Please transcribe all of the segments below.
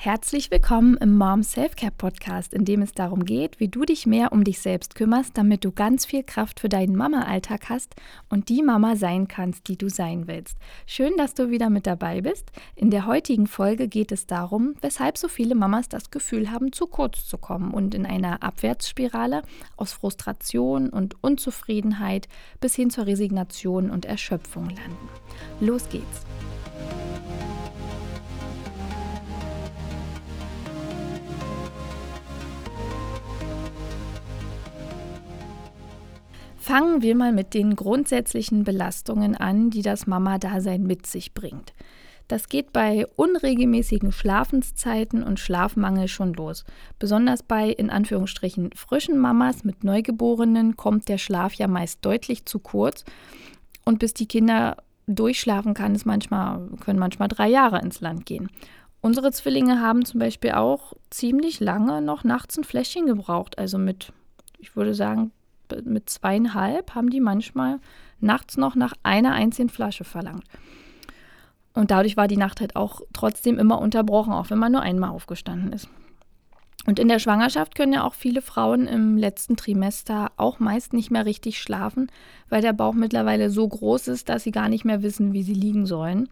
Herzlich willkommen im Mom Selfcare Podcast, in dem es darum geht, wie du dich mehr um dich selbst kümmerst, damit du ganz viel Kraft für deinen Mama-Alltag hast und die Mama sein kannst, die du sein willst. Schön, dass du wieder mit dabei bist. In der heutigen Folge geht es darum, weshalb so viele Mamas das Gefühl haben, zu kurz zu kommen und in einer Abwärtsspirale aus Frustration und Unzufriedenheit bis hin zur Resignation und Erschöpfung landen. Los geht's! Fangen wir mal mit den grundsätzlichen Belastungen an, die das Mama-Dasein mit sich bringt. Das geht bei unregelmäßigen Schlafenszeiten und Schlafmangel schon los. Besonders bei in Anführungsstrichen frischen Mamas mit Neugeborenen kommt der Schlaf ja meist deutlich zu kurz und bis die Kinder durchschlafen kann es manchmal können manchmal drei Jahre ins Land gehen. Unsere Zwillinge haben zum Beispiel auch ziemlich lange noch nachts ein Fläschchen gebraucht, also mit ich würde sagen mit zweieinhalb haben die manchmal nachts noch nach einer einzigen Flasche verlangt. Und dadurch war die Nacht halt auch trotzdem immer unterbrochen, auch wenn man nur einmal aufgestanden ist. Und in der Schwangerschaft können ja auch viele Frauen im letzten Trimester auch meist nicht mehr richtig schlafen, weil der Bauch mittlerweile so groß ist, dass sie gar nicht mehr wissen, wie sie liegen sollen.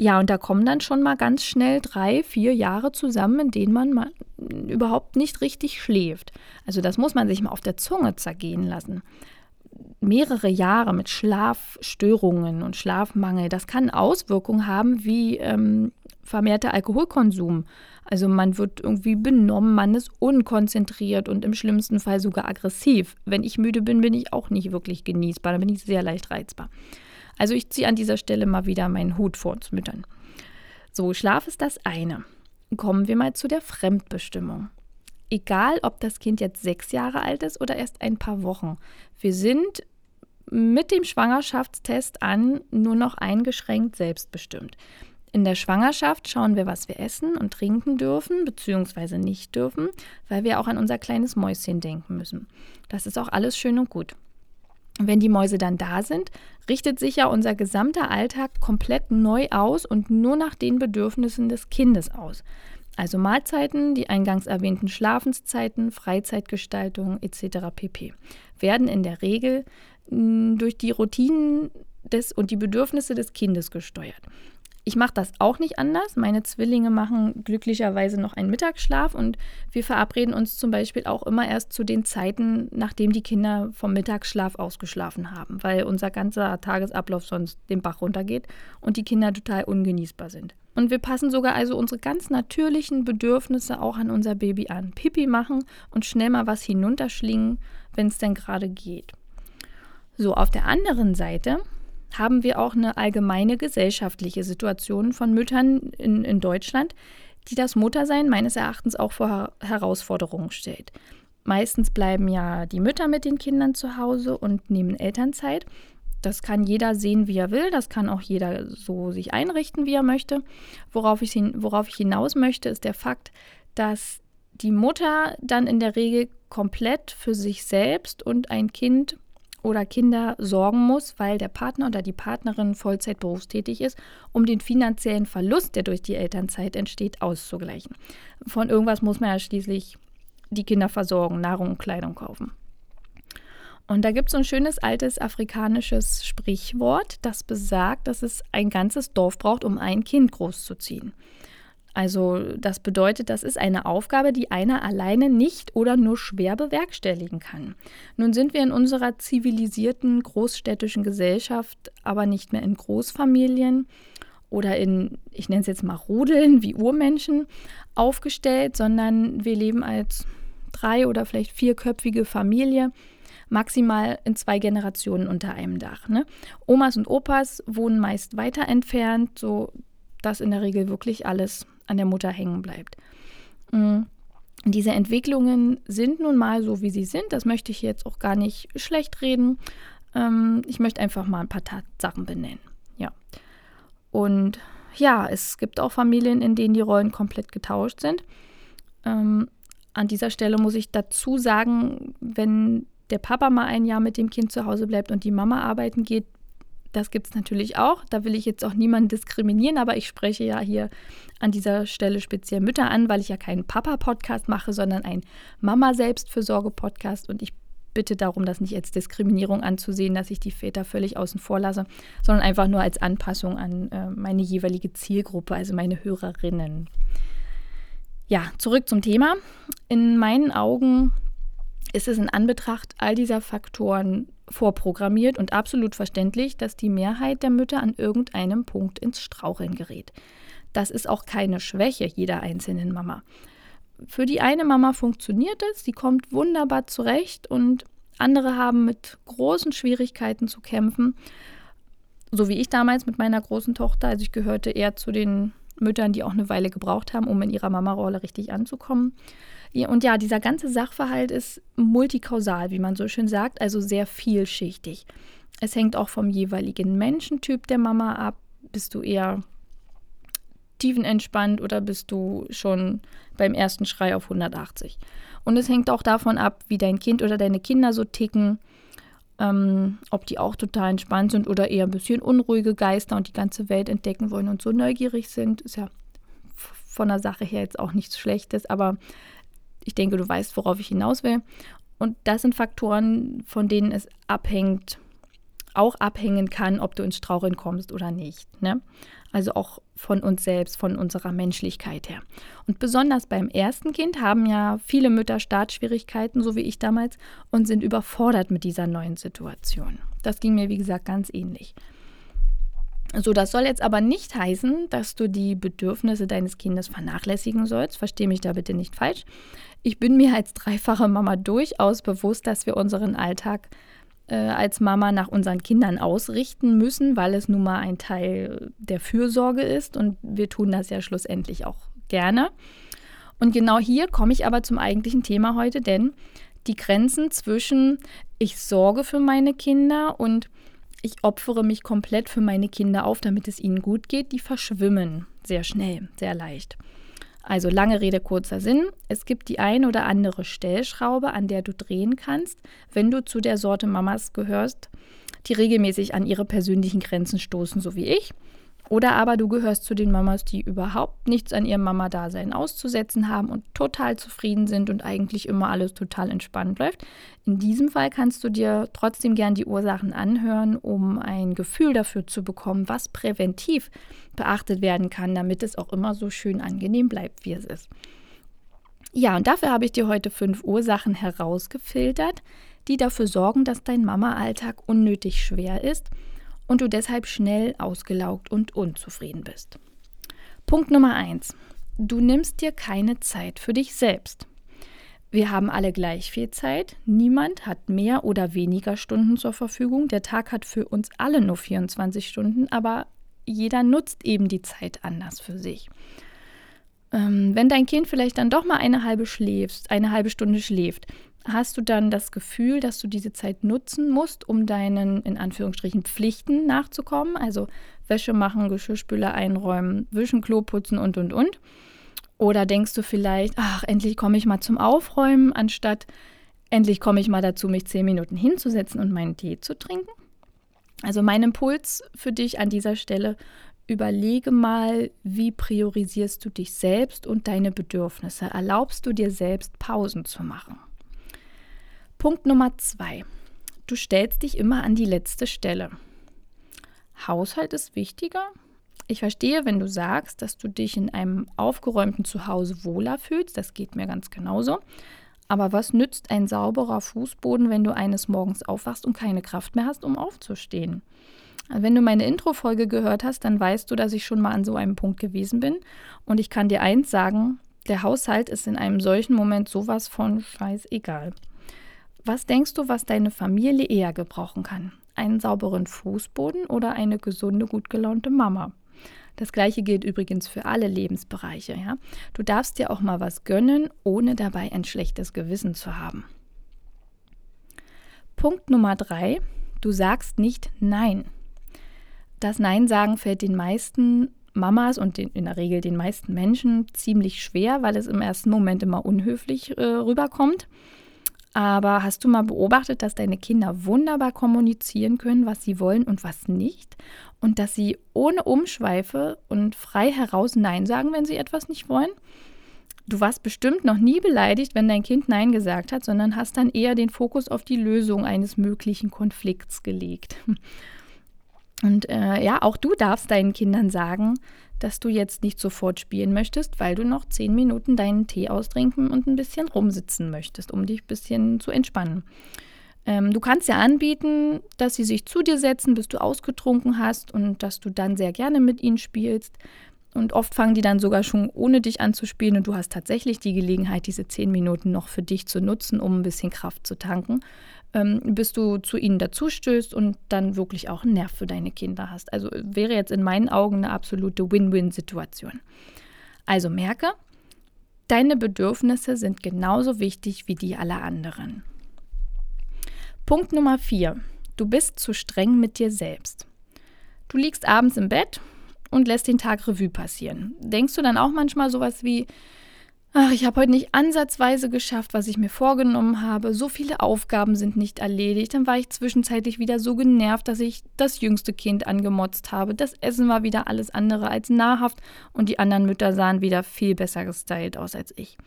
Ja, und da kommen dann schon mal ganz schnell drei, vier Jahre zusammen, in denen man mal überhaupt nicht richtig schläft. Also das muss man sich mal auf der Zunge zergehen lassen. Mehrere Jahre mit Schlafstörungen und Schlafmangel, das kann Auswirkungen haben wie ähm, vermehrter Alkoholkonsum. Also man wird irgendwie benommen, man ist unkonzentriert und im schlimmsten Fall sogar aggressiv. Wenn ich müde bin, bin ich auch nicht wirklich genießbar, dann bin ich sehr leicht reizbar. Also ich ziehe an dieser Stelle mal wieder meinen Hut vor uns Müttern. So, Schlaf ist das eine. Kommen wir mal zu der Fremdbestimmung. Egal, ob das Kind jetzt sechs Jahre alt ist oder erst ein paar Wochen. Wir sind mit dem Schwangerschaftstest an nur noch eingeschränkt selbstbestimmt. In der Schwangerschaft schauen wir, was wir essen und trinken dürfen bzw. nicht dürfen, weil wir auch an unser kleines Mäuschen denken müssen. Das ist auch alles schön und gut. Wenn die Mäuse dann da sind, richtet sich ja unser gesamter Alltag komplett neu aus und nur nach den Bedürfnissen des Kindes aus. Also Mahlzeiten, die eingangs erwähnten Schlafenszeiten, Freizeitgestaltung etc. pp. werden in der Regel durch die Routinen des und die Bedürfnisse des Kindes gesteuert. Ich mache das auch nicht anders. Meine Zwillinge machen glücklicherweise noch einen Mittagsschlaf und wir verabreden uns zum Beispiel auch immer erst zu den Zeiten, nachdem die Kinder vom Mittagsschlaf ausgeschlafen haben, weil unser ganzer Tagesablauf sonst den Bach runtergeht und die Kinder total ungenießbar sind. Und wir passen sogar also unsere ganz natürlichen Bedürfnisse auch an unser Baby an. Pipi machen und schnell mal was hinunterschlingen, wenn es denn gerade geht. So, auf der anderen Seite haben wir auch eine allgemeine gesellschaftliche Situation von Müttern in, in Deutschland, die das Muttersein meines Erachtens auch vor Herausforderungen stellt. Meistens bleiben ja die Mütter mit den Kindern zu Hause und nehmen Elternzeit. Das kann jeder sehen, wie er will. Das kann auch jeder so sich einrichten, wie er möchte. Worauf ich, worauf ich hinaus möchte, ist der Fakt, dass die Mutter dann in der Regel komplett für sich selbst und ein Kind oder Kinder sorgen muss, weil der Partner oder die Partnerin Vollzeit berufstätig ist, um den finanziellen Verlust, der durch die Elternzeit entsteht, auszugleichen. Von irgendwas muss man ja schließlich die Kinder versorgen, Nahrung und Kleidung kaufen. Und da gibt es so ein schönes altes afrikanisches Sprichwort, das besagt, dass es ein ganzes Dorf braucht, um ein Kind großzuziehen. Also das bedeutet, das ist eine Aufgabe, die einer alleine nicht oder nur schwer bewerkstelligen kann. Nun sind wir in unserer zivilisierten großstädtischen Gesellschaft aber nicht mehr in Großfamilien oder in, ich nenne es jetzt mal Rudeln wie Urmenschen aufgestellt, sondern wir leben als drei- oder vielleicht vierköpfige Familie maximal in zwei Generationen unter einem Dach. Ne? Omas und Opas wohnen meist weiter entfernt, so dass in der Regel wirklich alles an der Mutter hängen bleibt. Mhm. Diese Entwicklungen sind nun mal so, wie sie sind. Das möchte ich jetzt auch gar nicht schlecht reden. Ähm, ich möchte einfach mal ein paar Tatsachen benennen. Ja. Und ja, es gibt auch Familien, in denen die Rollen komplett getauscht sind. Ähm, an dieser Stelle muss ich dazu sagen, wenn der Papa mal ein Jahr mit dem Kind zu Hause bleibt und die Mama arbeiten geht, Das gibt es natürlich auch. Da will ich jetzt auch niemanden diskriminieren, aber ich spreche ja hier an dieser Stelle speziell Mütter an, weil ich ja keinen Papa-Podcast mache, sondern einen Mama-Selbstfürsorge-Podcast. Und ich bitte darum, das nicht als Diskriminierung anzusehen, dass ich die Väter völlig außen vor lasse, sondern einfach nur als Anpassung an äh, meine jeweilige Zielgruppe, also meine Hörerinnen. Ja, zurück zum Thema. In meinen Augen ist es in Anbetracht all dieser Faktoren vorprogrammiert und absolut verständlich, dass die Mehrheit der Mütter an irgendeinem Punkt ins Straucheln gerät. Das ist auch keine Schwäche jeder einzelnen Mama. Für die eine Mama funktioniert es, sie kommt wunderbar zurecht und andere haben mit großen Schwierigkeiten zu kämpfen. So wie ich damals mit meiner großen Tochter. Also ich gehörte eher zu den Müttern, die auch eine Weile gebraucht haben, um in ihrer Mama-Rolle richtig anzukommen. Und ja, dieser ganze Sachverhalt ist multikausal, wie man so schön sagt, also sehr vielschichtig. Es hängt auch vom jeweiligen Menschentyp der Mama ab. Bist du eher tiefenentspannt oder bist du schon beim ersten Schrei auf 180? Und es hängt auch davon ab, wie dein Kind oder deine Kinder so ticken, ähm, ob die auch total entspannt sind oder eher ein bisschen unruhige Geister und die ganze Welt entdecken wollen und so neugierig sind. Ist ja von der Sache her jetzt auch nichts Schlechtes, aber ich denke, du weißt, worauf ich hinaus will. Und das sind Faktoren, von denen es abhängt, auch abhängen kann, ob du ins Straucheln kommst oder nicht. Ne? Also auch von uns selbst, von unserer Menschlichkeit her. Und besonders beim ersten Kind haben ja viele Mütter Startschwierigkeiten, so wie ich damals, und sind überfordert mit dieser neuen Situation. Das ging mir, wie gesagt, ganz ähnlich. So, das soll jetzt aber nicht heißen, dass du die Bedürfnisse deines Kindes vernachlässigen sollst. Verstehe mich da bitte nicht falsch. Ich bin mir als dreifache Mama durchaus bewusst, dass wir unseren Alltag äh, als Mama nach unseren Kindern ausrichten müssen, weil es nun mal ein Teil der Fürsorge ist und wir tun das ja schlussendlich auch gerne. Und genau hier komme ich aber zum eigentlichen Thema heute, denn die Grenzen zwischen ich sorge für meine Kinder und ich opfere mich komplett für meine Kinder auf, damit es ihnen gut geht, die verschwimmen sehr schnell, sehr leicht. Also lange Rede, kurzer Sinn. Es gibt die ein oder andere Stellschraube, an der du drehen kannst, wenn du zu der Sorte Mamas gehörst, die regelmäßig an ihre persönlichen Grenzen stoßen, so wie ich. Oder aber du gehörst zu den Mamas, die überhaupt nichts an ihrem Mama-Dasein auszusetzen haben und total zufrieden sind und eigentlich immer alles total entspannt läuft. In diesem Fall kannst du dir trotzdem gern die Ursachen anhören, um ein Gefühl dafür zu bekommen, was präventiv beachtet werden kann, damit es auch immer so schön angenehm bleibt, wie es ist. Ja, und dafür habe ich dir heute fünf Ursachen herausgefiltert, die dafür sorgen, dass dein Mama-Alltag unnötig schwer ist und du deshalb schnell ausgelaugt und unzufrieden bist. Punkt Nummer eins: Du nimmst dir keine Zeit für dich selbst. Wir haben alle gleich viel Zeit. Niemand hat mehr oder weniger Stunden zur Verfügung. Der Tag hat für uns alle nur 24 Stunden, aber jeder nutzt eben die Zeit anders für sich. Ähm, wenn dein Kind vielleicht dann doch mal eine halbe schläfst, eine halbe Stunde schläft, hast du dann das Gefühl, dass du diese Zeit nutzen musst, um deinen in Anführungsstrichen Pflichten nachzukommen, also Wäsche machen, Geschirrspüler einräumen, wischen, Klo putzen und und und. Oder denkst du vielleicht, ach, endlich komme ich mal zum Aufräumen, anstatt endlich komme ich mal dazu, mich zehn Minuten hinzusetzen und meinen Tee zu trinken? Also mein Impuls für dich an dieser Stelle, überlege mal, wie priorisierst du dich selbst und deine Bedürfnisse? Erlaubst du dir selbst Pausen zu machen? Punkt Nummer zwei. Du stellst dich immer an die letzte Stelle. Haushalt ist wichtiger. Ich verstehe, wenn du sagst, dass du dich in einem aufgeräumten Zuhause wohler fühlst. Das geht mir ganz genauso. Aber was nützt ein sauberer Fußboden, wenn du eines Morgens aufwachst und keine Kraft mehr hast, um aufzustehen? Wenn du meine Intro-Folge gehört hast, dann weißt du, dass ich schon mal an so einem Punkt gewesen bin. Und ich kann dir eins sagen: Der Haushalt ist in einem solchen Moment sowas von scheißegal. Was denkst du, was deine Familie eher gebrauchen kann? Einen sauberen Fußboden oder eine gesunde, gut gelaunte Mama? Das gleiche gilt übrigens für alle Lebensbereiche. Ja? Du darfst dir auch mal was gönnen, ohne dabei ein schlechtes Gewissen zu haben. Punkt Nummer drei. Du sagst nicht Nein. Das Nein sagen fällt den meisten Mamas und den, in der Regel den meisten Menschen ziemlich schwer, weil es im ersten Moment immer unhöflich äh, rüberkommt. Aber hast du mal beobachtet, dass deine Kinder wunderbar kommunizieren können, was sie wollen und was nicht? Und dass sie ohne Umschweife und frei heraus Nein sagen, wenn sie etwas nicht wollen? Du warst bestimmt noch nie beleidigt, wenn dein Kind Nein gesagt hat, sondern hast dann eher den Fokus auf die Lösung eines möglichen Konflikts gelegt. Und äh, ja, auch du darfst deinen Kindern sagen, dass du jetzt nicht sofort spielen möchtest, weil du noch zehn Minuten deinen Tee austrinken und ein bisschen rumsitzen möchtest, um dich ein bisschen zu entspannen. Ähm, du kannst ja anbieten, dass sie sich zu dir setzen, bis du ausgetrunken hast und dass du dann sehr gerne mit ihnen spielst. Und oft fangen die dann sogar schon ohne dich an zu spielen und du hast tatsächlich die Gelegenheit, diese zehn Minuten noch für dich zu nutzen, um ein bisschen Kraft zu tanken ähm, bis du zu ihnen dazustößt und dann wirklich auch einen Nerv für deine Kinder hast. Also wäre jetzt in meinen Augen eine absolute Win-Win-Situation. Also merke, deine Bedürfnisse sind genauso wichtig wie die aller anderen. Punkt Nummer vier. Du bist zu streng mit dir selbst. Du liegst abends im Bett und lässt den Tag Revue passieren. Denkst du dann auch manchmal sowas wie, Ach, ich habe heute nicht ansatzweise geschafft, was ich mir vorgenommen habe. So viele Aufgaben sind nicht erledigt. Dann war ich zwischenzeitlich wieder so genervt, dass ich das jüngste Kind angemotzt habe. Das Essen war wieder alles andere als nahrhaft und die anderen Mütter sahen wieder viel besser gestylt aus als ich.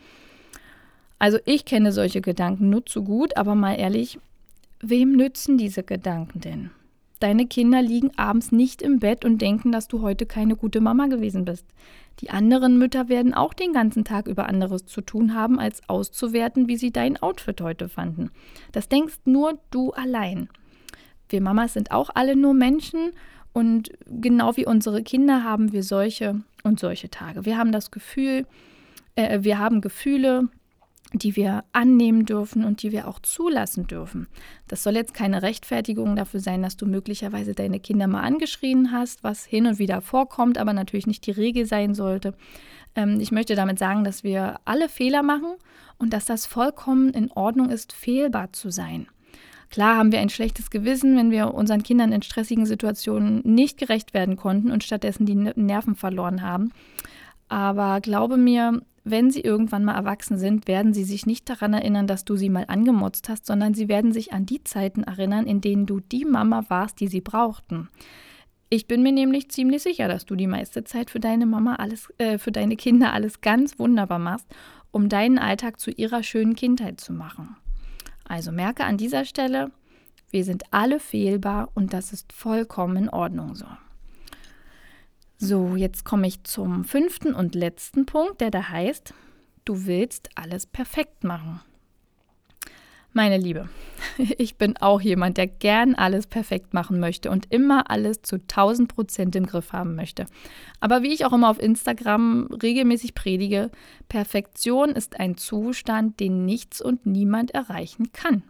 Also ich kenne solche Gedanken nur zu gut, aber mal ehrlich, wem nützen diese Gedanken denn? Deine Kinder liegen abends nicht im Bett und denken, dass du heute keine gute Mama gewesen bist. Die anderen Mütter werden auch den ganzen Tag über anderes zu tun haben, als auszuwerten, wie sie dein Outfit heute fanden. Das denkst nur du allein. Wir Mamas sind auch alle nur Menschen und genau wie unsere Kinder haben wir solche und solche Tage. Wir haben das Gefühl, äh, wir haben Gefühle, die wir annehmen dürfen und die wir auch zulassen dürfen. Das soll jetzt keine Rechtfertigung dafür sein, dass du möglicherweise deine Kinder mal angeschrien hast, was hin und wieder vorkommt, aber natürlich nicht die Regel sein sollte. Ähm, ich möchte damit sagen, dass wir alle Fehler machen und dass das vollkommen in Ordnung ist, fehlbar zu sein. Klar haben wir ein schlechtes Gewissen, wenn wir unseren Kindern in stressigen Situationen nicht gerecht werden konnten und stattdessen die Nerven verloren haben. Aber glaube mir, wenn sie irgendwann mal erwachsen sind, werden sie sich nicht daran erinnern, dass du sie mal angemotzt hast, sondern sie werden sich an die Zeiten erinnern, in denen du die Mama warst, die sie brauchten. Ich bin mir nämlich ziemlich sicher, dass du die meiste Zeit für deine Mama alles, äh, für deine Kinder alles ganz wunderbar machst, um deinen Alltag zu ihrer schönen Kindheit zu machen. Also merke an dieser Stelle, wir sind alle fehlbar und das ist vollkommen in Ordnung so. So, jetzt komme ich zum fünften und letzten Punkt, der da heißt, du willst alles perfekt machen. Meine Liebe, ich bin auch jemand, der gern alles perfekt machen möchte und immer alles zu 1000 Prozent im Griff haben möchte. Aber wie ich auch immer auf Instagram regelmäßig predige, Perfektion ist ein Zustand, den nichts und niemand erreichen kann.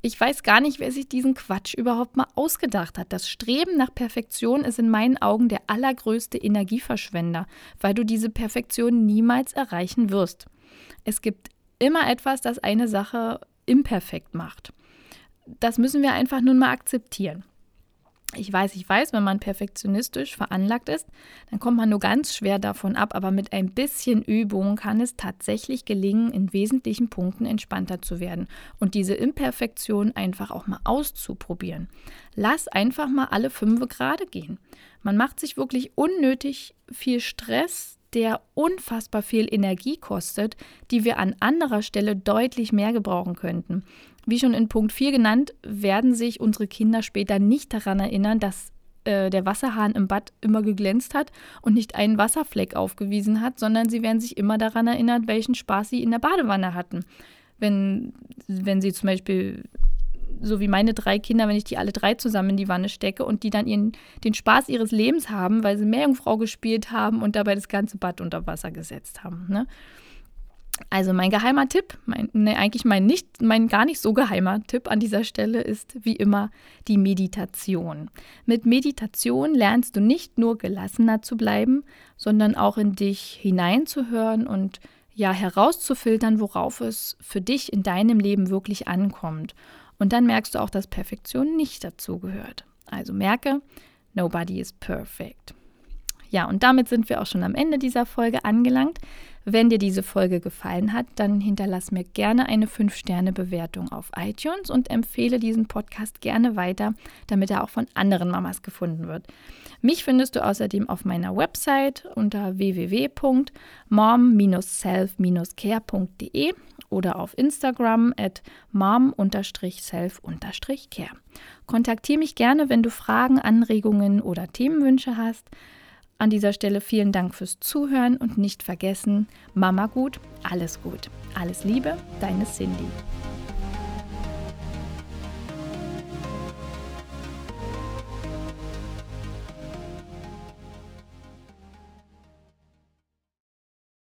Ich weiß gar nicht, wer sich diesen Quatsch überhaupt mal ausgedacht hat. Das Streben nach Perfektion ist in meinen Augen der allergrößte Energieverschwender, weil du diese Perfektion niemals erreichen wirst. Es gibt immer etwas, das eine Sache imperfekt macht. Das müssen wir einfach nun mal akzeptieren. Ich weiß, ich weiß, wenn man perfektionistisch veranlagt ist, dann kommt man nur ganz schwer davon ab, aber mit ein bisschen Übung kann es tatsächlich gelingen, in wesentlichen Punkten entspannter zu werden und diese Imperfektion einfach auch mal auszuprobieren. Lass einfach mal alle fünf gerade gehen. Man macht sich wirklich unnötig viel Stress, der unfassbar viel Energie kostet, die wir an anderer Stelle deutlich mehr gebrauchen könnten. Wie schon in Punkt 4 genannt, werden sich unsere Kinder später nicht daran erinnern, dass äh, der Wasserhahn im Bad immer geglänzt hat und nicht einen Wasserfleck aufgewiesen hat, sondern sie werden sich immer daran erinnern, welchen Spaß sie in der Badewanne hatten. Wenn, wenn sie zum Beispiel so wie meine drei Kinder, wenn ich die alle drei zusammen in die Wanne stecke und die dann ihren, den Spaß ihres Lebens haben, weil sie Meerjungfrau gespielt haben und dabei das ganze Bad unter Wasser gesetzt haben. Ne? Also mein geheimer Tipp, mein, ne, eigentlich mein nicht, mein gar nicht so geheimer Tipp an dieser Stelle ist wie immer die Meditation. Mit Meditation lernst du nicht nur gelassener zu bleiben, sondern auch in dich hineinzuhören und ja herauszufiltern, worauf es für dich in deinem Leben wirklich ankommt. Und dann merkst du auch, dass Perfektion nicht dazu gehört. Also merke, nobody is perfect. Ja, und damit sind wir auch schon am Ende dieser Folge angelangt. Wenn dir diese Folge gefallen hat, dann hinterlass mir gerne eine 5-Sterne-Bewertung auf iTunes und empfehle diesen Podcast gerne weiter, damit er auch von anderen Mamas gefunden wird. Mich findest du außerdem auf meiner Website unter www.mom-self-care.de oder auf Instagram at mom-self-care. Kontaktiere mich gerne, wenn du Fragen, Anregungen oder Themenwünsche hast. An dieser Stelle vielen Dank fürs Zuhören und nicht vergessen, Mama gut, alles gut. Alles Liebe, deine Cindy.